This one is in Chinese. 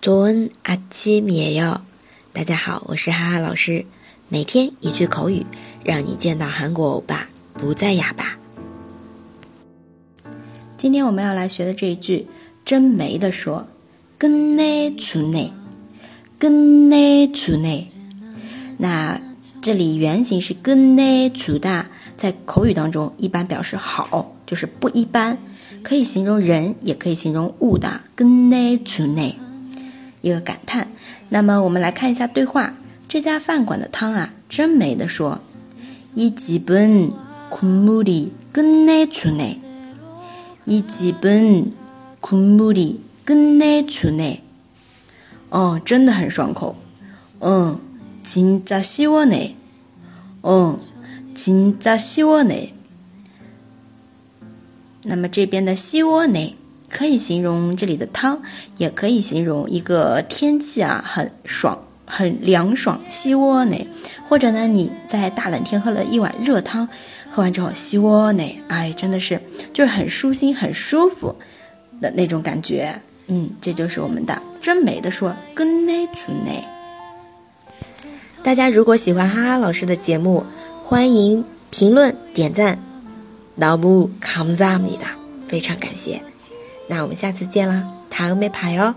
좋은아침이에 요。 大家好，我是哈哈老师。每天一句口语，让你见到韩国欧巴不再哑巴。今天我们要来学的这一句，真没得说，跟内出内，跟内出内。那这里原型是跟内出大，在口语当中一般表示好，就是不一般，可以形容人，也可以形容物的。跟内出内， 一个感叹。那么我们来看一下对话，这家饭馆的汤啊，真没得说。이집은국물이끝내주네一基本苦木里更耐出呢，哦，真的很爽口，嗯，진짜시원 해， 嗯，진짜시원 해。 那么这边的시원 해 可以形容这里的汤，也可以形容一个天气啊，很爽，很凉爽，西窝呢。或者呢，你在大冷天喝了一碗热汤，喝完之后西窝呢，哎，真的是就是很舒心、很舒服的那种感觉。嗯，这就是我们的真美的说跟奈出奈。大家如果喜欢哈哈老师的节目，欢迎评论点赞，老木康赞你的，非常感谢。那我们下次见啦塔尔没牌哦。